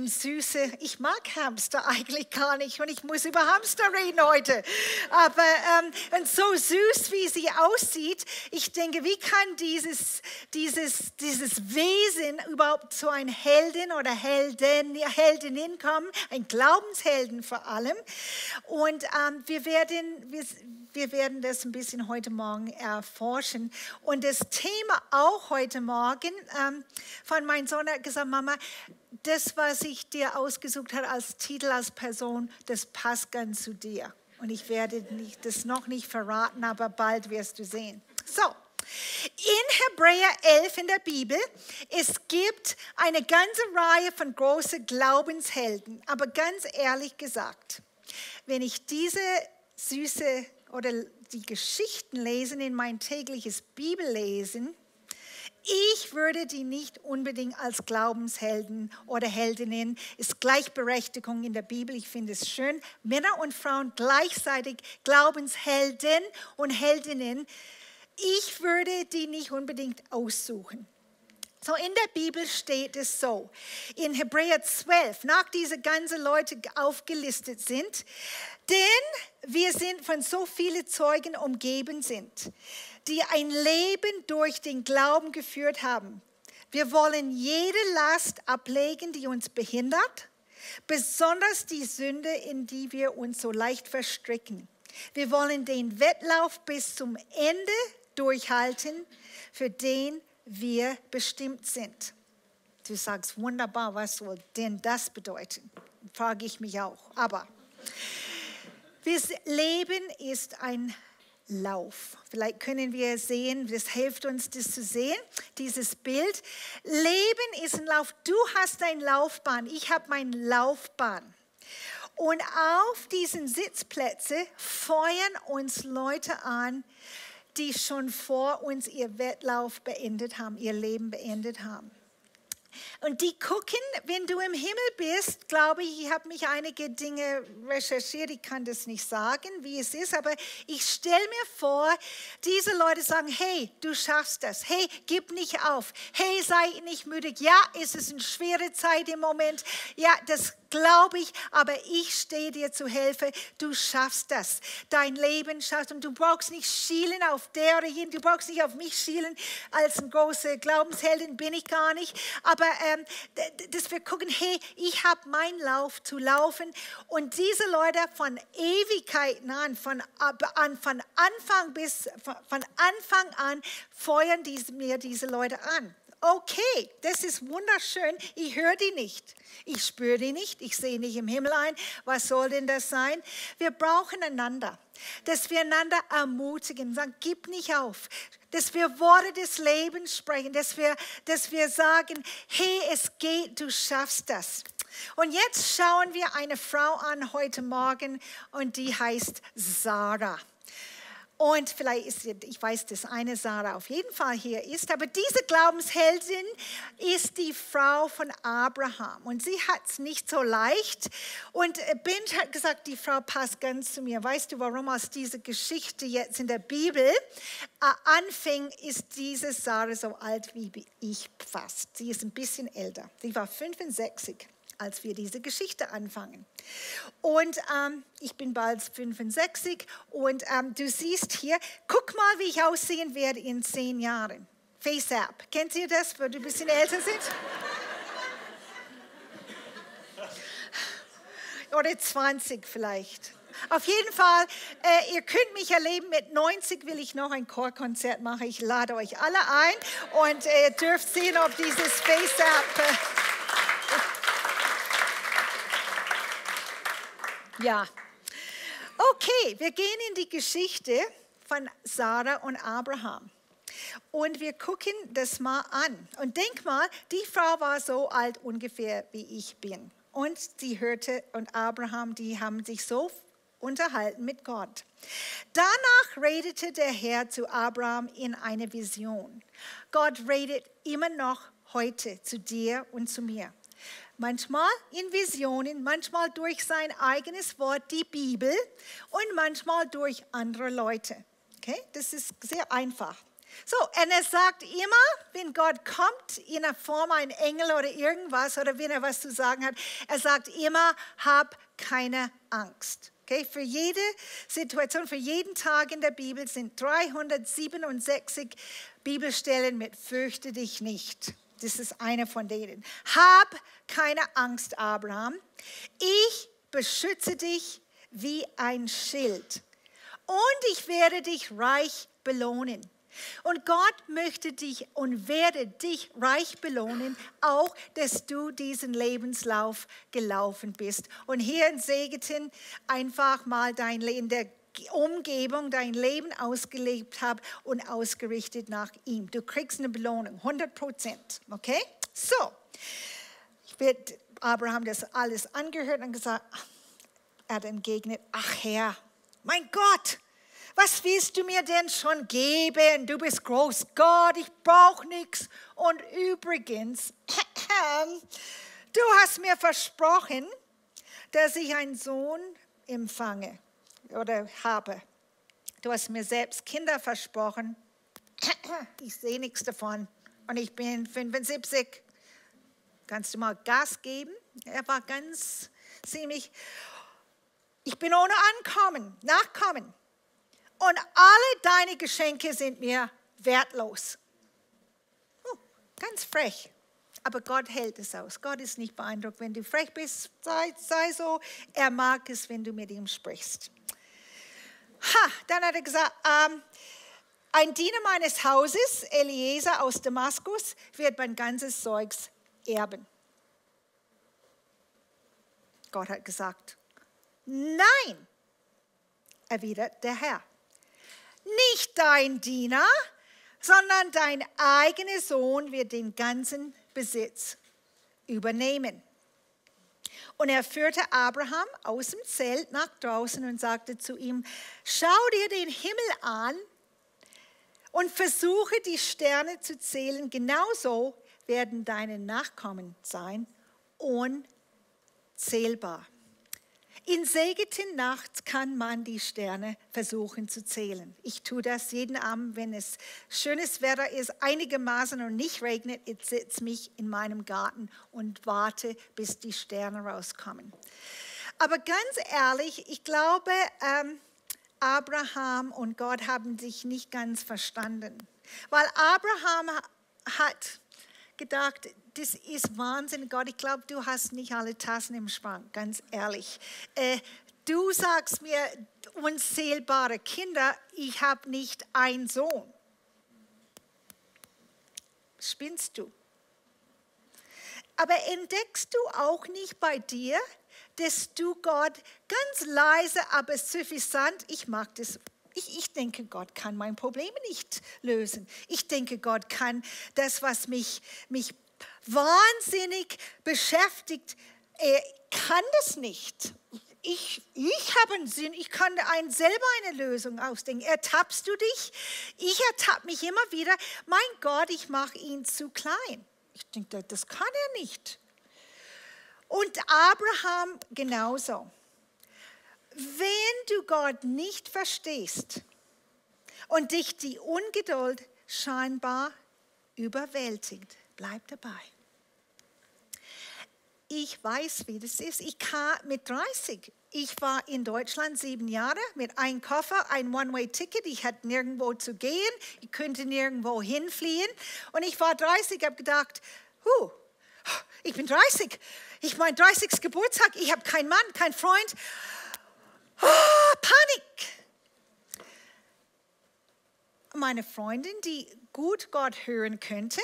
dem Süße. Ich mag Hamster eigentlich gar nicht und ich muss über Hamster reden heute. Aber ähm, so süß, wie sie aussieht, ich denke, wie kann dieses, dieses, dieses Wesen überhaupt zu ein Heldin oder Heldin, Heldinnen kommen? Ein Glaubenshelden vor allem. Und ähm, wir, werden, wir, wir werden das ein bisschen heute Morgen erforschen. Und das Thema auch heute Morgen ähm, von meinem Sohn hat gesagt, Mama, das, was ich dir ausgesucht habe als Titel, als Person, das passt ganz zu dir. Und ich werde nicht, das noch nicht verraten, aber bald wirst du sehen. So, in Hebräer 11 in der Bibel, es gibt eine ganze Reihe von großen Glaubenshelden. Aber ganz ehrlich gesagt, wenn ich diese süße oder die Geschichten lesen in mein tägliches Bibellesen, ich würde die nicht unbedingt als Glaubenshelden oder Heldinnen, ist Gleichberechtigung in der Bibel, ich finde es schön, Männer und Frauen gleichzeitig Glaubenshelden und Heldinnen, ich würde die nicht unbedingt aussuchen. So in der Bibel steht es so, in Hebräer 12, nach diese ganzen Leute aufgelistet sind, denn wir sind von so vielen Zeugen umgeben sind, die ein Leben durch den Glauben geführt haben. Wir wollen jede Last ablegen, die uns behindert, besonders die Sünde, in die wir uns so leicht verstricken. Wir wollen den Wettlauf bis zum Ende durchhalten, für den wir bestimmt sind. Du sagst, wunderbar, was soll denn das bedeuten? Frage ich mich auch. Aber das Leben ist ein Lauf. Vielleicht können wir sehen, das hilft uns, das zu sehen, dieses Bild. Leben ist ein Lauf. Du hast deine Laufbahn, ich habe meine Laufbahn. Und auf diesen Sitzplätzen feuern uns Leute an, die schon vor uns ihr Wettlauf beendet haben, ihr Leben beendet haben. Und die gucken, wenn du im Himmel bist, glaube ich, ich habe mich einige Dinge recherchiert, ich kann das nicht sagen, wie es ist, aber ich stelle mir vor, diese Leute sagen, hey, du schaffst das, hey, gib nicht auf, hey, sei nicht müde, ja, es ist eine schwere Zeit im Moment, ja, das glaube ich, aber ich stehe dir zu Hilfe. Du schaffst das. Dein Leben schaffst und du brauchst nicht schielen auf der oder hin. Du brauchst nicht auf mich schielen. Als eine große Glaubensheldin bin ich gar nicht. Aber ähm, dass wir gucken, hey, ich habe meinen Lauf zu laufen. Und diese Leute von Ewigkeiten an, von, an, von Anfang bis von Anfang an feuern diese, mir diese Leute an okay, das ist wunderschön, ich höre die nicht, ich spüre die nicht, ich sehe nicht im Himmel ein, was soll denn das sein? Wir brauchen einander, dass wir einander ermutigen, sagen, gib nicht auf, dass wir Worte des Lebens sprechen, dass wir, dass wir sagen, hey, es geht, du schaffst das. Und jetzt schauen wir eine Frau an heute Morgen und die heißt Sarah. Und vielleicht ist, ich weiß, dass eine Sarah auf jeden Fall hier ist, aber diese Glaubensheldin ist die Frau von Abraham. Und sie hat es nicht so leicht. Und Ben hat gesagt, die Frau passt ganz zu mir. Weißt du, warum aus dieser Geschichte jetzt in der Bibel äh, anfing, ist diese Sarah so alt wie ich fast. Sie ist ein bisschen älter. Sie war 65 als wir diese Geschichte anfangen. Und ähm, ich bin bald 65 und ähm, du siehst hier, guck mal, wie ich aussehen werde in zehn Jahren. FaceApp, kennt ihr das, weil du ein bisschen älter sind? Oder 20 vielleicht. Auf jeden Fall, äh, ihr könnt mich erleben. Mit 90 will ich noch ein Chorkonzert machen. Ich lade euch alle ein und äh, dürft sehen, ob dieses FaceApp. Äh, Ja. Okay, wir gehen in die Geschichte von Sarah und Abraham. Und wir gucken das mal an. Und denk mal, die Frau war so alt ungefähr wie ich bin. Und sie hörte, und Abraham, die haben sich so unterhalten mit Gott. Danach redete der Herr zu Abraham in einer Vision. Gott redet immer noch heute zu dir und zu mir manchmal in Visionen, manchmal durch sein eigenes Wort, die Bibel und manchmal durch andere Leute. Okay, das ist sehr einfach. So, und er sagt immer, wenn Gott kommt in der Form ein Engel oder irgendwas oder wenn er was zu sagen hat, er sagt immer, hab keine Angst. Okay, für jede Situation, für jeden Tag in der Bibel sind 367 Bibelstellen mit Fürchte dich nicht. Das ist eine von denen. Hab keine Angst, Abraham. Ich beschütze dich wie ein Schild. Und ich werde dich reich belohnen. Und Gott möchte dich und werde dich reich belohnen, auch dass du diesen Lebenslauf gelaufen bist. Und hier in Segeten einfach mal dein Leben, der Umgebung, dein Leben ausgelebt habe und ausgerichtet nach ihm. Du kriegst eine Belohnung, 100 Prozent. Okay? So, ich werde Abraham das alles angehört und gesagt, er hat entgegnet, ach Herr, mein Gott, was willst du mir denn schon geben? Du bist groß Gott, ich brauche nichts. Und übrigens, du hast mir versprochen, dass ich einen Sohn empfange oder habe. Du hast mir selbst Kinder versprochen. Ich sehe nichts davon. Und ich bin 75. Kannst du mal Gas geben? Er war ganz ziemlich. Ich bin ohne Ankommen, Nachkommen. Und alle deine Geschenke sind mir wertlos. Oh, ganz frech. Aber Gott hält es aus. Gott ist nicht beeindruckt, wenn du frech bist. Sei, sei so. Er mag es, wenn du mit ihm sprichst. Ha, dann hat er gesagt, ähm, ein Diener meines Hauses, Eliezer aus Damaskus, wird mein ganzes Zeugs erben. Gott hat gesagt, nein, erwidert der Herr. Nicht dein Diener, sondern dein eigener Sohn wird den ganzen Besitz übernehmen. Und er führte Abraham aus dem Zelt nach draußen und sagte zu ihm, schau dir den Himmel an und versuche die Sterne zu zählen. Genauso werden deine Nachkommen sein, unzählbar. In segeten Nacht kann man die Sterne versuchen zu zählen. Ich tue das jeden Abend, wenn es schönes Wetter ist, einigermaßen und nicht regnet. Ich setze mich in meinem Garten und warte, bis die Sterne rauskommen. Aber ganz ehrlich, ich glaube, ähm, Abraham und Gott haben sich nicht ganz verstanden. Weil Abraham hat gedacht, das ist Wahnsinn, Gott. Ich glaube, du hast nicht alle Tassen im Schrank, ganz ehrlich. Äh, du sagst mir, unzählbare Kinder, ich habe nicht einen Sohn. Spinnst du? Aber entdeckst du auch nicht bei dir, dass du Gott ganz leise, aber suffisant, ich mag das ich, ich, denke, Gott kann mein Problem nicht lösen. Ich denke, Gott kann das, was mich, mich wahnsinnig beschäftigt. Er kann das nicht. Ich, ich habe einen Sinn, ich kann ein, selber eine Lösung ausdenken. Ertappst du dich? Ich ertappe mich immer wieder. Mein Gott, ich mache ihn zu klein. Ich denke, das kann er nicht. Und Abraham genauso. Wenn du Gott nicht verstehst und dich die Ungeduld scheinbar überwältigt, bleib dabei. Ich weiß, wie das ist. Ich kam mit 30. Ich war in Deutschland sieben Jahre mit einem Koffer, ein One-Way-Ticket. Ich hatte nirgendwo zu gehen. Ich könnte nirgendwo hinfliehen. Und ich war 30, habe gedacht, huh, ich bin 30. Ich mein 30. Geburtstag. Ich habe keinen Mann, keinen Freund. Oh, Panik. Meine Freundin, die gut Gott hören könnte,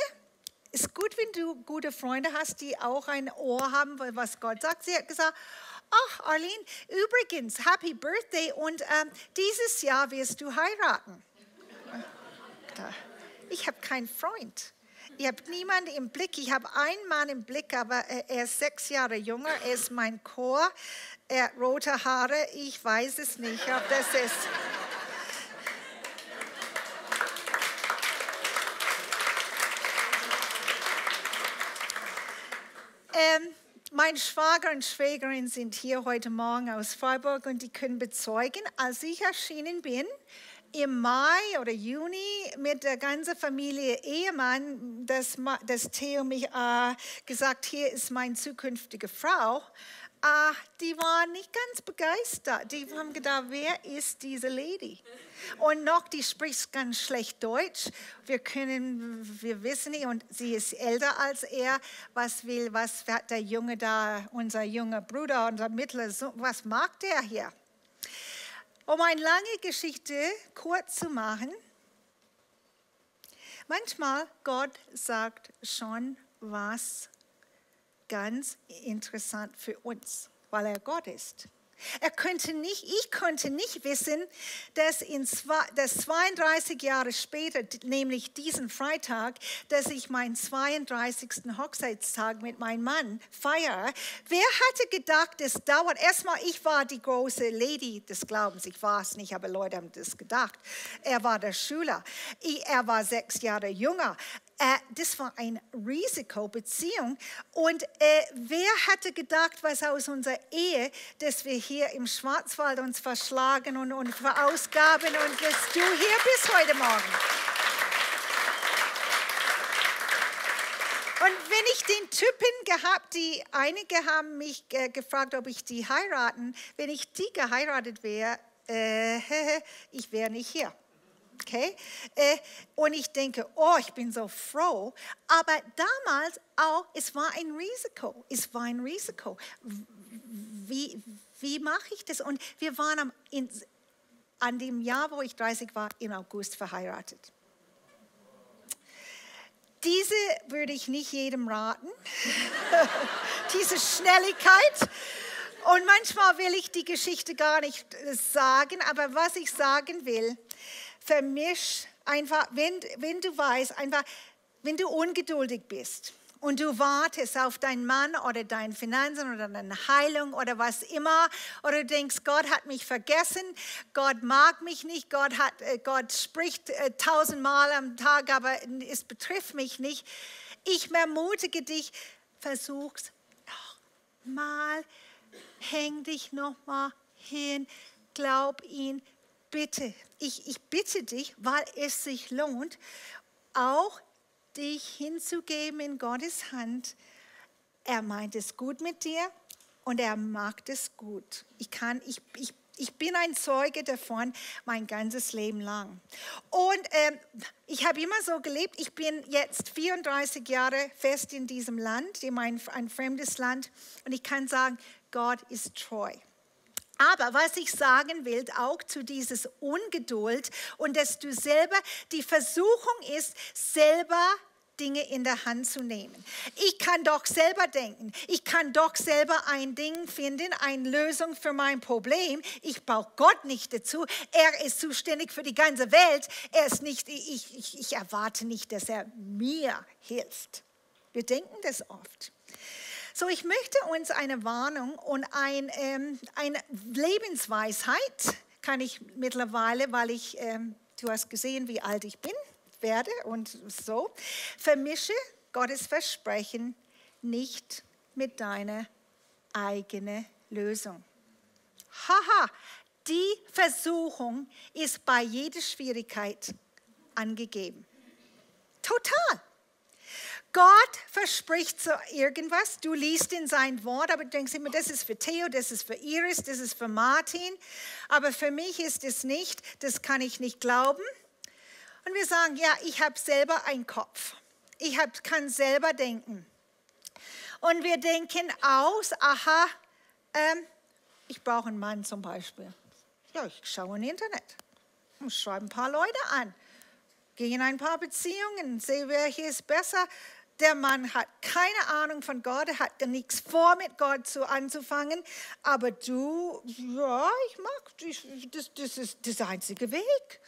ist gut, wenn du gute Freunde hast, die auch ein Ohr haben, was Gott sagt. Sie hat gesagt, ach Arlene, übrigens, Happy Birthday und ähm, dieses Jahr wirst du heiraten. Ich habe keinen Freund. Ich habe niemanden im Blick. Ich habe einen Mann im Blick, aber er ist sechs Jahre jünger. Er ist mein Chor. Er rote Haare. Ich weiß es nicht, ob das ist. Ähm, mein Schwager und Schwägerin sind hier heute Morgen aus Freiburg und die können bezeugen, als ich erschienen bin im Mai oder Juni mit der ganzen Familie Ehemann, dass, dass Theo mich äh, gesagt, hier ist meine zukünftige Frau. Äh, die waren nicht ganz begeistert. Die haben gedacht, wer ist diese Lady? Und noch, die spricht ganz schlecht Deutsch. Wir können, wir wissen nicht, und sie ist älter als er. Was will, was hat der Junge da, unser junger Bruder, unser mittlerer Sohn, was mag der hier? Um eine lange Geschichte kurz zu machen, manchmal Gott sagt schon was ganz interessant für uns, weil er Gott ist. Er könnte nicht, ich konnte nicht wissen, dass, in zwei, dass 32 Jahre später, nämlich diesen Freitag, dass ich meinen 32. Hochzeitstag mit meinem Mann feiere. Wer hätte gedacht, es dauert? Erstmal, ich war die große Lady des Glaubens. Ich war es nicht, aber Leute haben das gedacht. Er war der Schüler. er war sechs Jahre jünger. Äh, das war eine Risikobeziehung. Und äh, wer hätte gedacht, was aus unserer Ehe, dass wir hier im Schwarzwald uns verschlagen und, und verausgaben und dass du hier bist heute Morgen. Und wenn ich den Typen gehabt, die einige haben mich äh, gefragt, ob ich die heiraten, wenn ich die geheiratet wäre, äh, ich wäre nicht hier. Okay? Äh, und ich denke, oh, ich bin so froh. Aber damals auch, es war ein Risiko. Es war ein Risiko. Wie, wie mache ich das? Und wir waren am, in, an dem Jahr, wo ich 30 war, im August verheiratet. Diese würde ich nicht jedem raten. Diese Schnelligkeit. Und manchmal will ich die Geschichte gar nicht sagen, aber was ich sagen will, vermisch einfach, wenn, wenn du weißt, einfach, wenn du ungeduldig bist und du wartest auf deinen Mann oder deine Finanzen oder deine Heilung oder was immer, oder du denkst, Gott hat mich vergessen, Gott mag mich nicht, Gott, hat, äh, Gott spricht äh, tausendmal am Tag, aber es betrifft mich nicht. Ich ermutige dich, versuch's noch mal, häng dich noch mal hin, glaub ihn, bitte, ich, ich bitte dich, weil es sich lohnt, auch dich hinzugeben in Gottes Hand. Er meint es gut mit dir und er mag es gut. Ich, kann, ich, ich, ich bin ein Zeuge davon mein ganzes Leben lang. Und äh, ich habe immer so gelebt. Ich bin jetzt 34 Jahre fest in diesem Land, in ein, ein fremdes Land. Und ich kann sagen, Gott ist treu. Aber was ich sagen will, auch zu dieses Ungeduld und dass du selber, die Versuchung ist, selber Dinge in der Hand zu nehmen. Ich kann doch selber denken. Ich kann doch selber ein Ding finden, eine Lösung für mein Problem. Ich brauche Gott nicht dazu. Er ist zuständig für die ganze Welt. Er ist nicht, ich, ich, ich erwarte nicht, dass er mir hilft. Wir denken das oft. So, ich möchte uns eine Warnung und ein, ähm, eine Lebensweisheit, kann ich mittlerweile, weil ich, ähm, du hast gesehen, wie alt ich bin, werde und so, vermische Gottes Versprechen nicht mit deiner eigenen Lösung. Haha, die Versuchung ist bei jeder Schwierigkeit angegeben. Total. Gott verspricht so irgendwas, du liest in sein Wort, aber du denkst immer, das ist für Theo, das ist für Iris, das ist für Martin, aber für mich ist es nicht, das kann ich nicht glauben. Und wir sagen, ja, ich habe selber einen Kopf, ich hab, kann selber denken. Und wir denken aus, aha, ähm, ich brauche einen Mann zum Beispiel. Ja, ich schaue im Internet und schreibe ein paar Leute an gehe in ein paar Beziehungen, sehe, hier ist besser, der Mann hat keine Ahnung von Gott, er hat nichts vor, mit Gott zu anzufangen. Aber du, ja, ich mag, das, das ist das einzige Weg.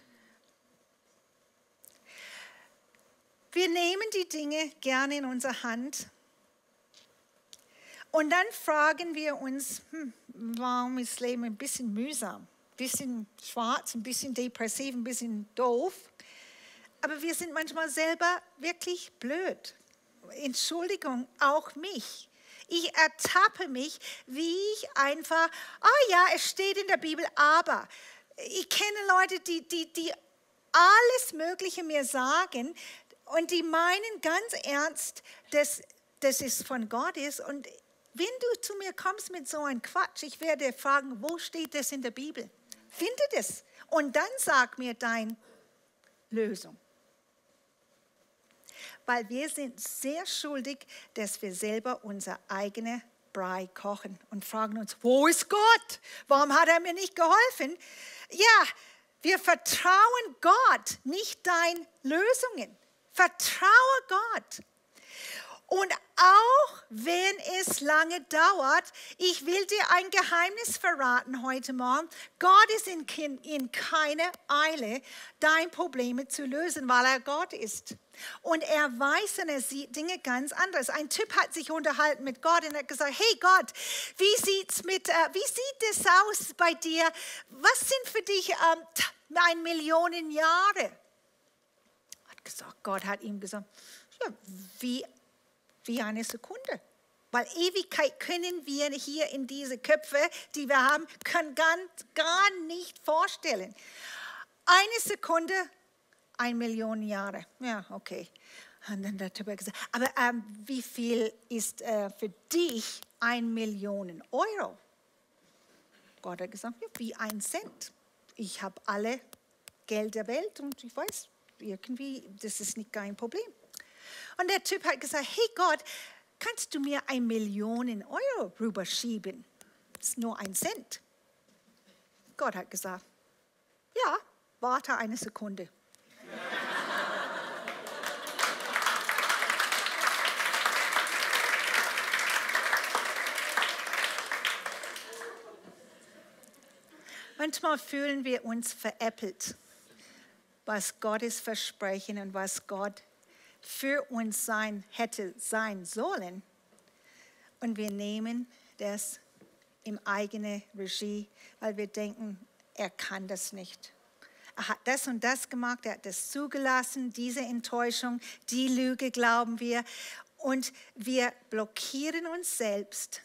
Wir nehmen die Dinge gerne in unsere Hand und dann fragen wir uns, hm, warum ist das Leben ein bisschen mühsam, ein bisschen schwarz, ein bisschen depressiv, ein bisschen doof. Aber wir sind manchmal selber wirklich blöd. Entschuldigung, auch mich. Ich ertappe mich, wie ich einfach, oh ja, es steht in der Bibel, aber ich kenne Leute, die, die, die alles Mögliche mir sagen und die meinen ganz ernst, dass das ist von Gott ist. Und wenn du zu mir kommst mit so einem Quatsch, ich werde fragen, wo steht das in der Bibel? Finde das und dann sag mir deine Lösung. Weil wir sind sehr schuldig, dass wir selber unser eigene Brei kochen und fragen uns, wo ist Gott? Warum hat er mir nicht geholfen? Ja, wir vertrauen Gott, nicht deinen Lösungen. Vertraue Gott. Und auch wenn es lange dauert, ich will dir ein Geheimnis verraten heute Morgen. Gott ist in, in keiner Eile, deine Probleme zu lösen, weil er Gott ist. Und er weiß und er sieht Dinge ganz anders. Ein Typ hat sich unterhalten mit Gott und hat gesagt, hey Gott, wie, sieht's mit, äh, wie sieht es aus bei dir? Was sind für dich ähm, ein Millionen Jahre? Hat gesagt, Gott hat ihm gesagt, ja, wie wie eine Sekunde. Weil Ewigkeit können wir hier in diese Köpfe, die wir haben, können ganz, gar nicht vorstellen. Eine Sekunde, eine Million Jahre. Ja, okay. Und dann hat gesagt, aber ähm, wie viel ist äh, für dich ein Million Euro? Gott hat gesagt, ja, wie ein Cent. Ich habe alle Geld der Welt und ich weiß, irgendwie, das ist nicht kein Problem. Und der Typ hat gesagt, hey Gott, kannst du mir ein Millionen Euro rüberschieben? Das ist nur ein Cent. Gott hat gesagt, ja, warte eine Sekunde. Manchmal fühlen wir uns veräppelt, was Gottes Versprechen und was Gott für uns sein hätte sein sollen. Und wir nehmen das im eigenen Regie, weil wir denken, er kann das nicht. Er hat das und das gemacht, er hat das zugelassen, diese Enttäuschung, die Lüge glauben wir. Und wir blockieren uns selbst.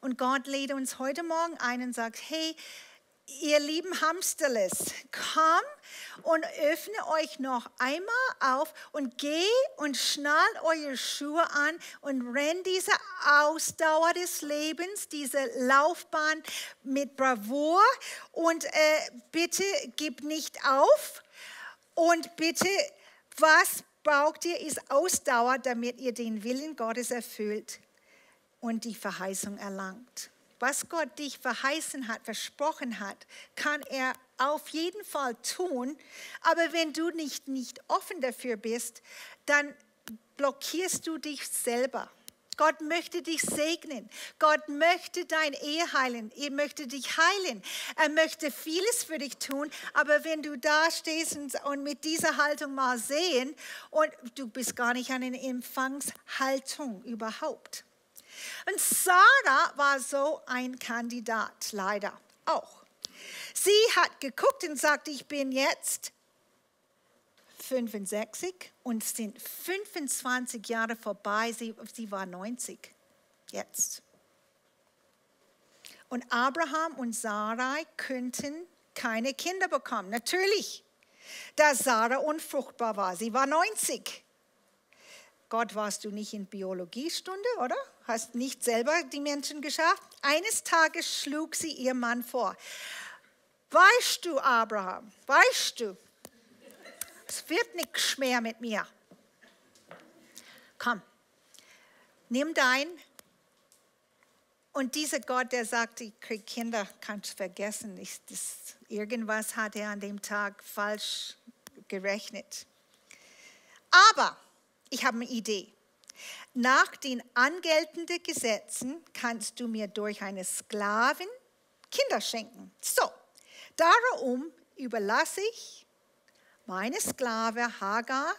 Und Gott lädt uns heute Morgen ein und sagt, hey, ihr lieben Hamsterles, komm und öffne euch noch einmal auf und geh und schnallt eure Schuhe an und rennt diese Ausdauer des Lebens, diese Laufbahn mit Bravour und äh, bitte gib nicht auf und bitte, was braucht ihr, ist Ausdauer, damit ihr den Willen Gottes erfüllt und die Verheißung erlangt was Gott dich verheißen hat, versprochen hat, kann er auf jeden Fall tun. Aber wenn du nicht, nicht offen dafür bist, dann blockierst du dich selber. Gott möchte dich segnen. Gott möchte dein Ehe heilen. Er möchte dich heilen. Er möchte vieles für dich tun. Aber wenn du da stehst und, mit dieser Haltung mal sehen und du bist gar nicht an einer Empfangshaltung überhaupt. Und Sarah war so ein Kandidat, leider auch. Sie hat geguckt und sagt, ich bin jetzt 65 und sind 25 Jahre vorbei. Sie, sie war 90 jetzt. Und Abraham und Sarai könnten keine Kinder bekommen. Natürlich, da Sarah unfruchtbar war. Sie war 90. Gott, warst du nicht in Biologiestunde, oder? Hast nicht selber die Menschen geschafft? Eines Tages schlug sie ihr Mann vor. Weißt du, Abraham, weißt du, es wird nichts mehr mit mir. Komm, nimm dein. Und dieser Gott, der sagt, ich kriege Kinder, kannst du vergessen. Ich, das, irgendwas hat er an dem Tag falsch gerechnet. Aber ich habe eine Idee. Nach den angeltenden Gesetzen kannst du mir durch eine Sklavin Kinder schenken. So, darum überlasse ich meine Sklave Hagar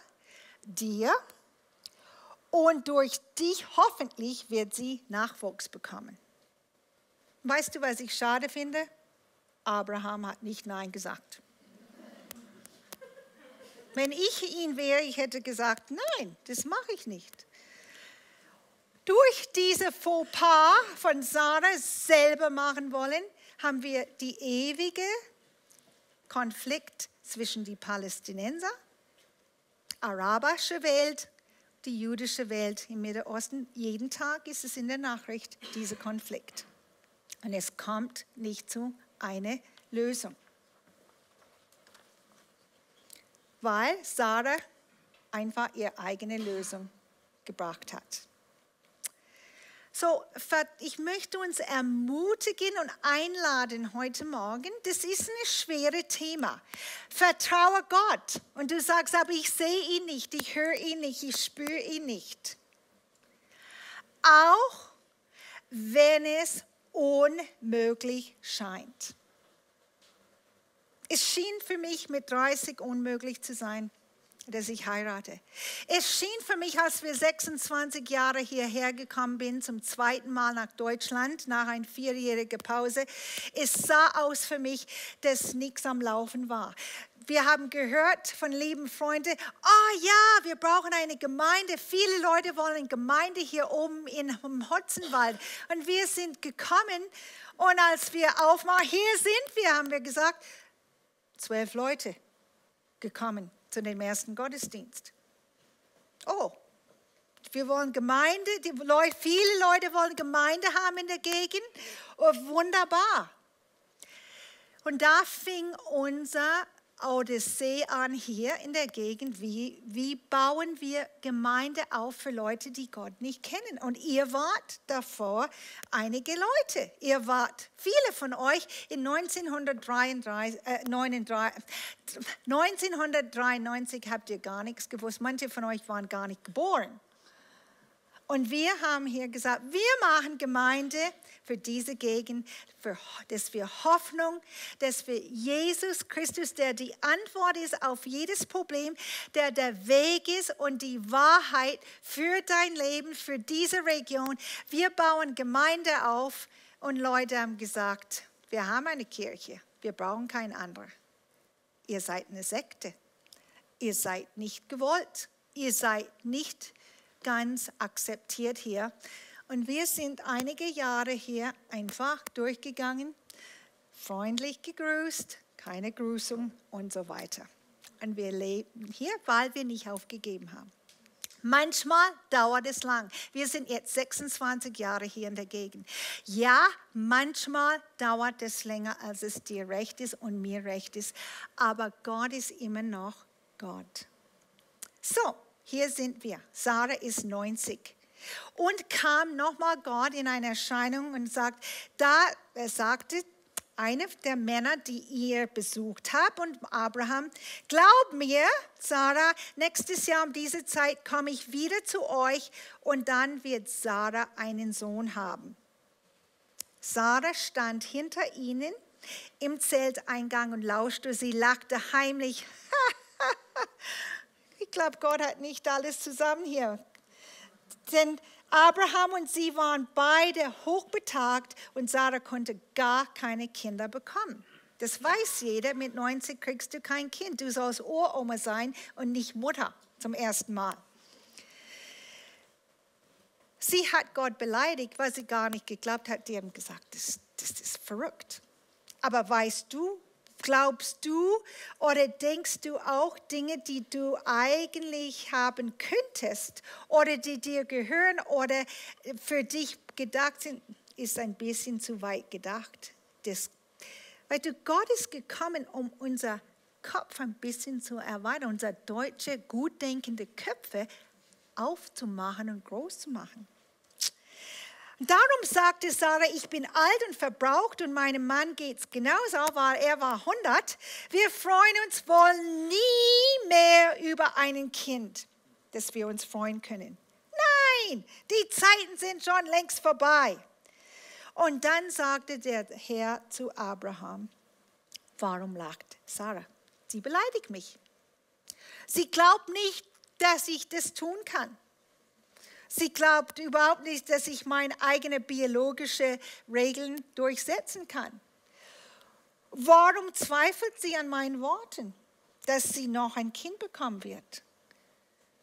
dir und durch dich hoffentlich wird sie Nachwuchs bekommen. Weißt du, was ich schade finde? Abraham hat nicht Nein gesagt. Wenn ich ihn wäre, ich hätte gesagt, nein, das mache ich nicht. Durch diese Fauxpas von Sarah selber machen wollen, haben wir die ewige Konflikt zwischen die Palästinenser, arabische Welt, die jüdische Welt im Mittleren Osten. Jeden Tag ist es in der Nachricht dieser Konflikt. Und es kommt nicht zu einer Lösung. Weil Sarah einfach ihre eigene Lösung gebracht hat. So, ich möchte uns ermutigen und einladen heute Morgen. Das ist ein schweres Thema. Vertraue Gott. Und du sagst, aber ich sehe ihn nicht, ich höre ihn nicht, ich spüre ihn nicht. Auch wenn es unmöglich scheint. Es schien für mich mit 30 unmöglich zu sein dass ich heirate. Es schien für mich, als wir 26 Jahre hierher gekommen sind, zum zweiten Mal nach Deutschland, nach einer vierjährigen Pause, es sah aus für mich, dass nichts am Laufen war. Wir haben gehört von lieben Freunden, oh ja, wir brauchen eine Gemeinde. Viele Leute wollen eine Gemeinde hier oben im Hotzenwald. Und wir sind gekommen und als wir aufmachen, hier sind wir, haben wir gesagt, zwölf Leute gekommen zu dem ersten Gottesdienst. Oh, wir wollen Gemeinde, die Leute, viele Leute wollen Gemeinde haben in der Gegend. Oh, wunderbar. Und da fing unser Odyssee an hier in der Gegend. Wie, wie bauen wir Gemeinde auf für Leute, die Gott nicht kennen? Und ihr wart davor einige Leute. Ihr wart, viele von euch in 1933, äh, 39, 1993 habt ihr gar nichts gewusst. Manche von euch waren gar nicht geboren. Und wir haben hier gesagt, wir machen Gemeinde für diese Gegend, für, dass wir Hoffnung, dass wir Jesus Christus, der die Antwort ist auf jedes Problem, der der Weg ist und die Wahrheit für dein Leben, für diese Region. Wir bauen Gemeinde auf und Leute haben gesagt, wir haben eine Kirche, wir brauchen keine andere. Ihr seid eine Sekte. Ihr seid nicht gewollt. Ihr seid nicht ganz akzeptiert hier. Und wir sind einige Jahre hier einfach durchgegangen, freundlich gegrüßt, keine Grüßung und so weiter. Und wir leben hier, weil wir nicht aufgegeben haben. Manchmal dauert es lang. Wir sind jetzt 26 Jahre hier in der Gegend. Ja, manchmal dauert es länger, als es dir recht ist und mir recht ist. Aber Gott ist immer noch Gott. So, hier sind wir. Sarah ist 90. Und kam nochmal Gott in eine Erscheinung und sagt, da er sagte, einer der Männer, die ihr besucht habt, und Abraham, glaub mir, Sarah, nächstes Jahr um diese Zeit komme ich wieder zu euch und dann wird Sarah einen Sohn haben. Sarah stand hinter ihnen im Zelteingang und lauschte. Sie lachte heimlich. ich glaube, Gott hat nicht alles zusammen hier. Denn Abraham und sie waren beide hochbetagt und Sarah konnte gar keine Kinder bekommen. Das weiß jeder, mit 90 kriegst du kein Kind. Du sollst Uroma sein und nicht Mutter zum ersten Mal. Sie hat Gott beleidigt, weil sie gar nicht geglaubt hat. Die haben gesagt, das, das ist verrückt. Aber weißt du, Glaubst du oder denkst du auch Dinge, die du eigentlich haben könntest oder die dir gehören oder für dich gedacht sind, ist ein bisschen zu weit gedacht. Das, weil du, Gott ist gekommen, um unser Kopf ein bisschen zu erweitern, unsere deutsche, gut denkende Köpfe aufzumachen und groß zu machen. Darum sagte Sarah, ich bin alt und verbraucht und meinem Mann geht es genauso, weil er war 100. Wir freuen uns wohl nie mehr über ein Kind, das wir uns freuen können. Nein, die Zeiten sind schon längst vorbei. Und dann sagte der Herr zu Abraham, warum lacht Sarah? Sie beleidigt mich. Sie glaubt nicht, dass ich das tun kann. Sie glaubt überhaupt nicht, dass ich meine eigenen biologischen Regeln durchsetzen kann. Warum zweifelt sie an meinen Worten, dass sie noch ein Kind bekommen wird?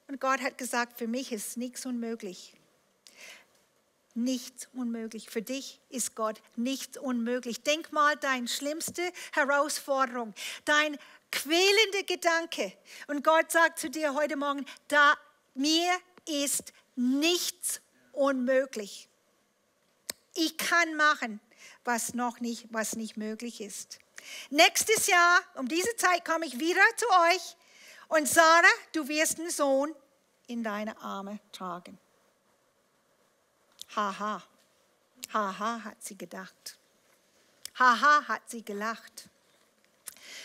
Und Gott hat gesagt, für mich ist nichts unmöglich. nichts unmöglich. Für dich ist Gott nichts unmöglich. Denk mal deine schlimmste Herausforderung, dein quälender Gedanke. Und Gott sagt zu dir heute Morgen, da mir ist nichts unmöglich. Ich kann machen, was noch nicht, was nicht möglich ist. Nächstes Jahr, um diese Zeit, komme ich wieder zu euch und Sarah, du wirst einen Sohn in deine Arme tragen. Haha, haha, hat sie gedacht. Haha, hat sie gelacht.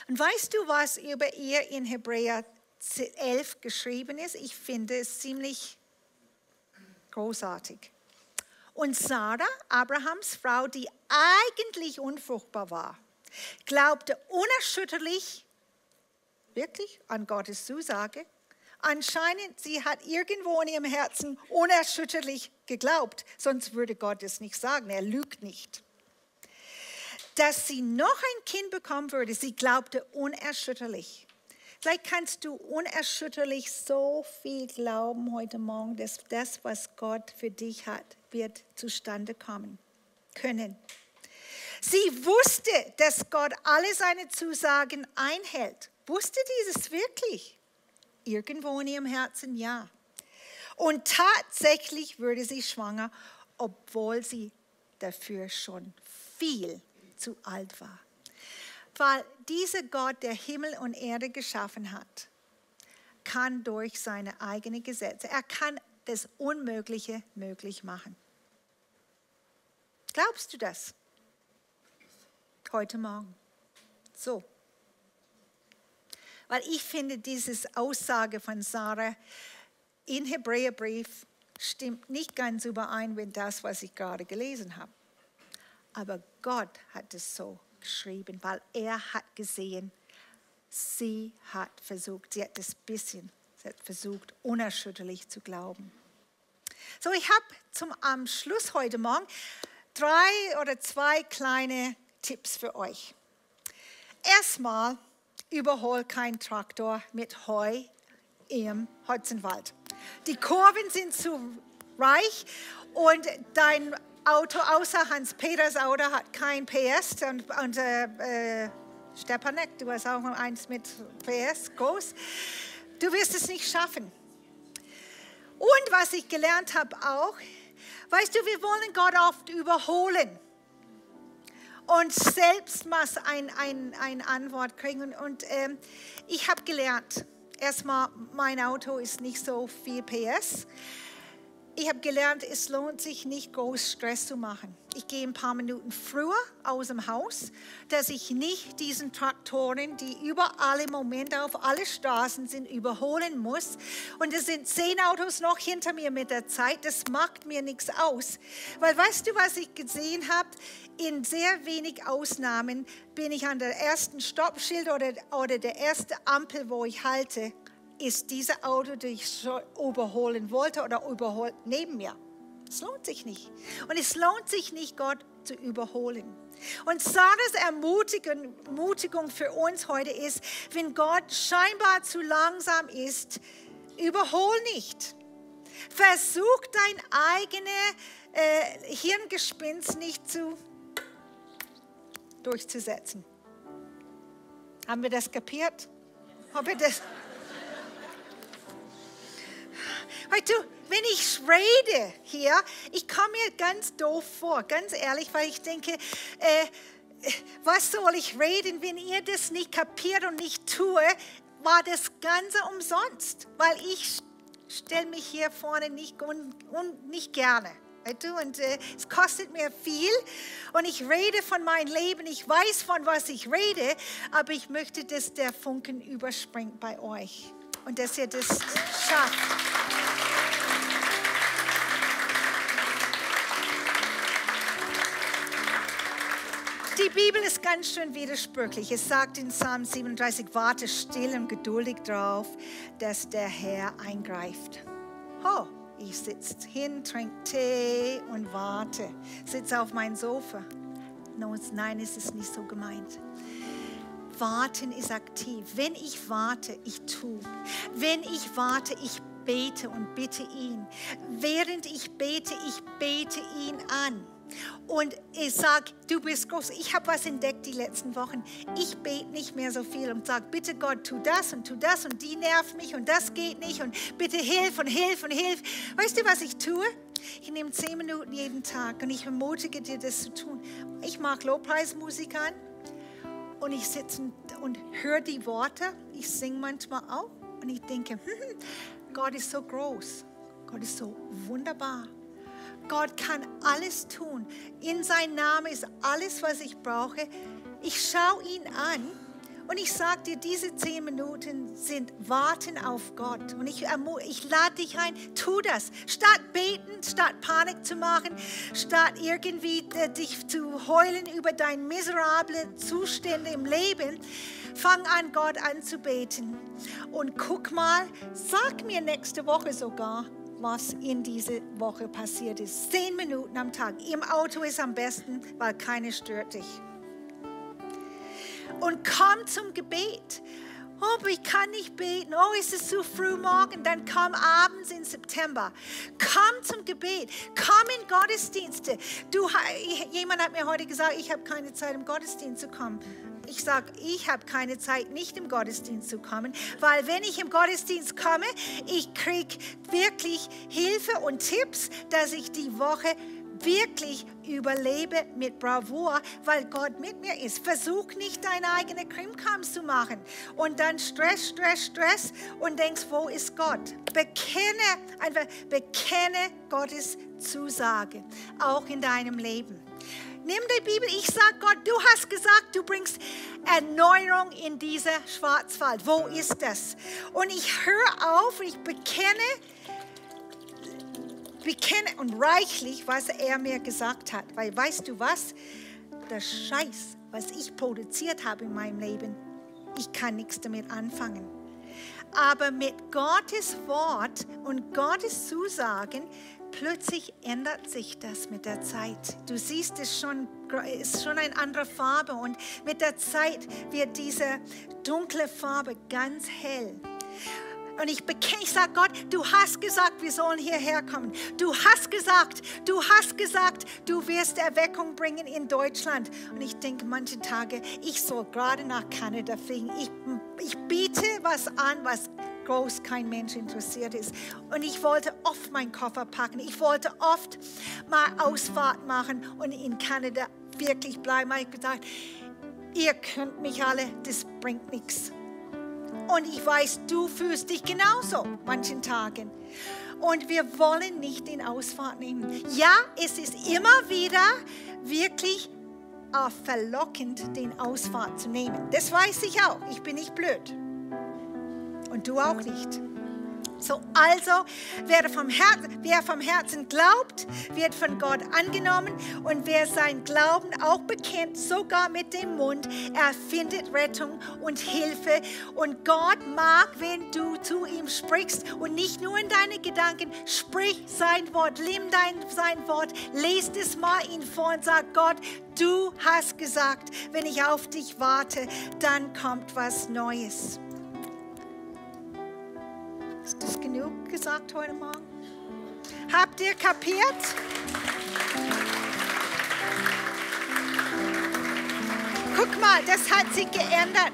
Und weißt du, was über ihr in Hebräer 11 geschrieben ist? Ich finde es ziemlich großartig. Und Sarah, Abrahams Frau, die eigentlich unfruchtbar war, glaubte unerschütterlich wirklich an Gottes Zusage. Anscheinend, sie hat irgendwo in ihrem Herzen unerschütterlich geglaubt, sonst würde Gott es nicht sagen, er lügt nicht. Dass sie noch ein Kind bekommen würde, sie glaubte unerschütterlich. Vielleicht kannst du unerschütterlich so viel glauben heute Morgen, dass das, was Gott für dich hat, wird zustande kommen können. Sie wusste, dass Gott alle seine Zusagen einhält. Wusste dieses wirklich? Irgendwo in ihrem Herzen ja. Und tatsächlich wurde sie schwanger, obwohl sie dafür schon viel zu alt war. Weil dieser Gott, der Himmel und Erde geschaffen hat, kann durch seine eigenen Gesetze, er kann das Unmögliche möglich machen. Glaubst du das? Heute Morgen. So. Weil ich finde, diese Aussage von Sarah in Hebräerbrief stimmt nicht ganz überein mit das, was ich gerade gelesen habe. Aber Gott hat es so geschrieben, weil er hat gesehen, sie hat versucht, sie hat das bisschen sie hat versucht, unerschütterlich zu glauben. So, ich habe zum am Schluss heute Morgen drei oder zwei kleine Tipps für euch. Erstmal, überhol kein Traktor mit Heu im Hotzenwald. Die Kurven sind zu reich und dein Auto, außer Hans-Peters Auto, hat kein PS. Und, und äh, Stepanek, du hast auch eins mit PS, groß. Du wirst es nicht schaffen. Und was ich gelernt habe auch, weißt du, wir wollen Gott oft überholen und selbst mal ein, ein, ein Antwort kriegen. Und, und ähm, ich habe gelernt, erstmal, mein Auto ist nicht so viel PS ich habe gelernt, es lohnt sich nicht groß Stress zu machen. Ich gehe ein paar Minuten früher aus dem Haus, dass ich nicht diesen Traktoren, die überall im Moment auf alle Straßen sind, überholen muss. Und es sind zehn Autos noch hinter mir mit der Zeit. Das macht mir nichts aus. Weil weißt du, was ich gesehen habe? In sehr wenig Ausnahmen bin ich an der ersten Stoppschild oder, oder der ersten Ampel, wo ich halte ist dieses Auto, das ich überholen wollte oder überholt neben mir. Es lohnt sich nicht. Und es lohnt sich nicht, Gott zu überholen. Und Sarahs Ermutigung für uns heute ist, wenn Gott scheinbar zu langsam ist, überhol nicht. Versuch dein eigenes äh, Hirngespinst nicht zu, durchzusetzen. Haben wir das kapiert? Haben wir das? Weißt du, wenn ich rede hier, ich komme mir ganz doof vor, ganz ehrlich, weil ich denke, äh, was soll ich reden, wenn ihr das nicht kapiert und nicht tue, war das Ganze umsonst, weil ich stelle mich hier vorne nicht, und, und nicht gerne. Weißt du? Und äh, es kostet mir viel und ich rede von meinem Leben, ich weiß von was ich rede, aber ich möchte, dass der Funken überspringt bei euch und dass ihr das schafft. Die Bibel ist ganz schön widersprüchlich. Es sagt in Psalm 37, warte still und geduldig darauf, dass der Herr eingreift. Oh, ich sitze hin, trinke Tee und warte. Sitze auf meinem Sofa. nein, es ist nicht so gemeint. Warten ist aktiv. Wenn ich warte, ich tue. Wenn ich warte, ich bete und bitte ihn. Während ich bete, ich bete ihn an. Und ich sage, du bist groß. Ich habe was entdeckt die letzten Wochen. Ich bete nicht mehr so viel und sage, bitte Gott, tu das und tu das und die nervt mich und das geht nicht und bitte hilf und hilf und hilf. Weißt du, was ich tue? Ich nehme zehn Minuten jeden Tag und ich ermutige dir, das zu tun. Ich mag Lobpreismusik an und ich sitze und höre die Worte. Ich singe manchmal auch und ich denke, Gott ist so groß. Gott ist so wunderbar. Gott kann alles tun. In sein Namen ist alles, was ich brauche. Ich schaue ihn an und ich sage dir, diese zehn Minuten sind Warten auf Gott. Und ich, ich lade dich ein, tu das. Statt beten, statt Panik zu machen, statt irgendwie äh, dich zu heulen über deine miserablen Zustände im Leben, fang an, Gott anzubeten. Und guck mal, sag mir nächste Woche sogar, was in dieser Woche passiert ist. Zehn Minuten am Tag. Im Auto ist am besten, weil keiner stört dich. Und komm zum Gebet. Oh, ich kann nicht beten. Oh, ist es zu früh morgen? Dann komm abends im September. Komm zum Gebet. Komm in Gottesdienste. Du, jemand hat mir heute gesagt, ich habe keine Zeit, im Gottesdienst zu kommen ich sage, ich habe keine Zeit, nicht im Gottesdienst zu kommen, weil wenn ich im Gottesdienst komme, ich kriege wirklich Hilfe und Tipps, dass ich die Woche wirklich überlebe mit Bravour, weil Gott mit mir ist. Versuch nicht deine eigene Krimkram zu machen und dann Stress, Stress, Stress und denkst, wo ist Gott? Bekenne, einfach bekenne Gottes Zusage, auch in deinem Leben. Nimm die Bibel, ich sage Gott, du hast gesagt, du bringst Erneuerung in dieser Schwarzwald. Wo ist das? Und ich höre auf und ich bekenne, bekenne und reichlich, was er mir gesagt hat. Weil weißt du was? Der Scheiß, was ich produziert habe in meinem Leben, ich kann nichts damit anfangen. Aber mit Gottes Wort und Gottes Zusagen plötzlich ändert sich das mit der Zeit. Du siehst es schon, ist schon eine andere Farbe und mit der Zeit wird diese dunkle Farbe ganz hell. Und ich ich sage Gott, du hast gesagt, wir sollen hierher kommen. Du hast gesagt, du hast gesagt, du wirst Erweckung bringen in Deutschland. Und ich denke manche Tage, ich soll gerade nach Kanada fliegen. Ich, ich biete was an, was groß kein Mensch interessiert ist. Und ich wollte oft meinen Koffer packen. Ich wollte oft mal Ausfahrt machen und in Kanada wirklich bleiben. Ich habe gesagt, ihr könnt mich alle, das bringt nichts. Und ich weiß, du fühlst dich genauso manchen Tagen. Und wir wollen nicht in Ausfahrt nehmen. Ja, es ist immer wieder wirklich verlockend, den Ausfahrt zu nehmen. Das weiß ich auch. Ich bin nicht blöd und du auch nicht. So, also, wer vom, Herzen, wer vom Herzen glaubt, wird von Gott angenommen und wer sein Glauben auch bekennt, sogar mit dem Mund, er findet Rettung und Hilfe. Und Gott mag, wenn du zu ihm sprichst und nicht nur in deine Gedanken, sprich sein Wort, nimm dein, sein Wort, lest es mal ihn vor und sag Gott, du hast gesagt, wenn ich auf dich warte, dann kommt was Neues. Ist das genug gesagt heute Morgen? Habt ihr kapiert? Guck mal, das hat sich geändert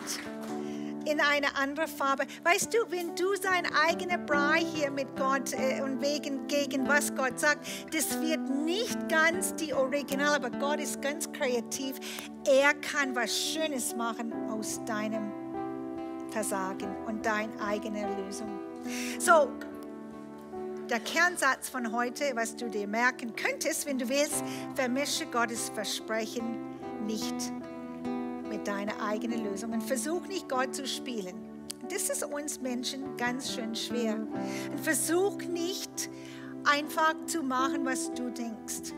in eine andere Farbe. Weißt du, wenn du sein eigener Brei hier mit Gott äh, und wegen gegen was Gott sagt, das wird nicht ganz die Original, aber Gott ist ganz kreativ. Er kann was Schönes machen aus deinem Versagen und deine eigene Lösung. So, der Kernsatz von heute, was du dir merken könntest, wenn du willst, vermische Gottes Versprechen nicht mit deiner eigenen Lösung und versuch nicht Gott zu spielen. Das ist uns Menschen ganz schön schwer. Und versuch nicht einfach zu machen, was du denkst.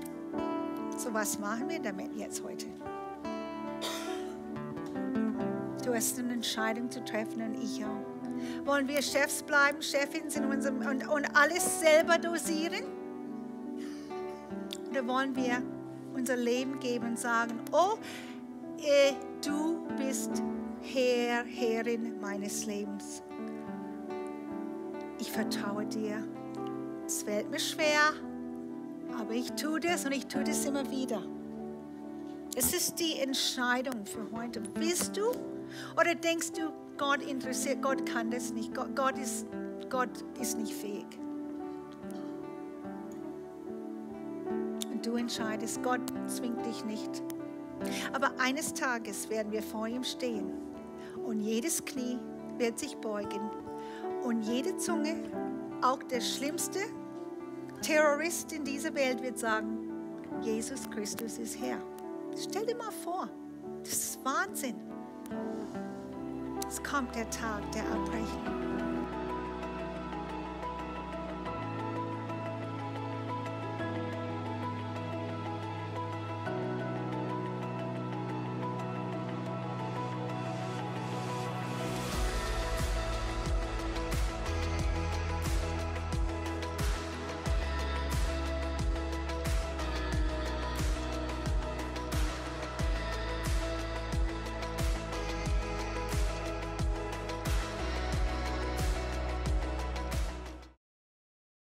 So, was machen wir damit jetzt heute? Du hast eine Entscheidung zu treffen und ich auch. Wollen wir Chefs bleiben, Chefins in unserem, und, und alles selber dosieren? Oder wollen wir unser Leben geben und sagen, oh, eh, du bist Herr, Herrin meines Lebens. Ich vertraue dir. Es fällt mir schwer, aber ich tue das und ich tue das immer wieder. Es ist die Entscheidung für heute. Willst du oder denkst du, Gott interessiert, Gott kann das nicht, Gott, Gott, ist, Gott ist nicht fähig? Und du entscheidest, Gott zwingt dich nicht. Aber eines Tages werden wir vor ihm stehen und jedes Knie wird sich beugen und jede Zunge, auch der schlimmste Terrorist in dieser Welt wird sagen, Jesus Christus ist Herr. Stell dir mal vor, das ist Wahnsinn. Es kommt der Tag der Abrechnung.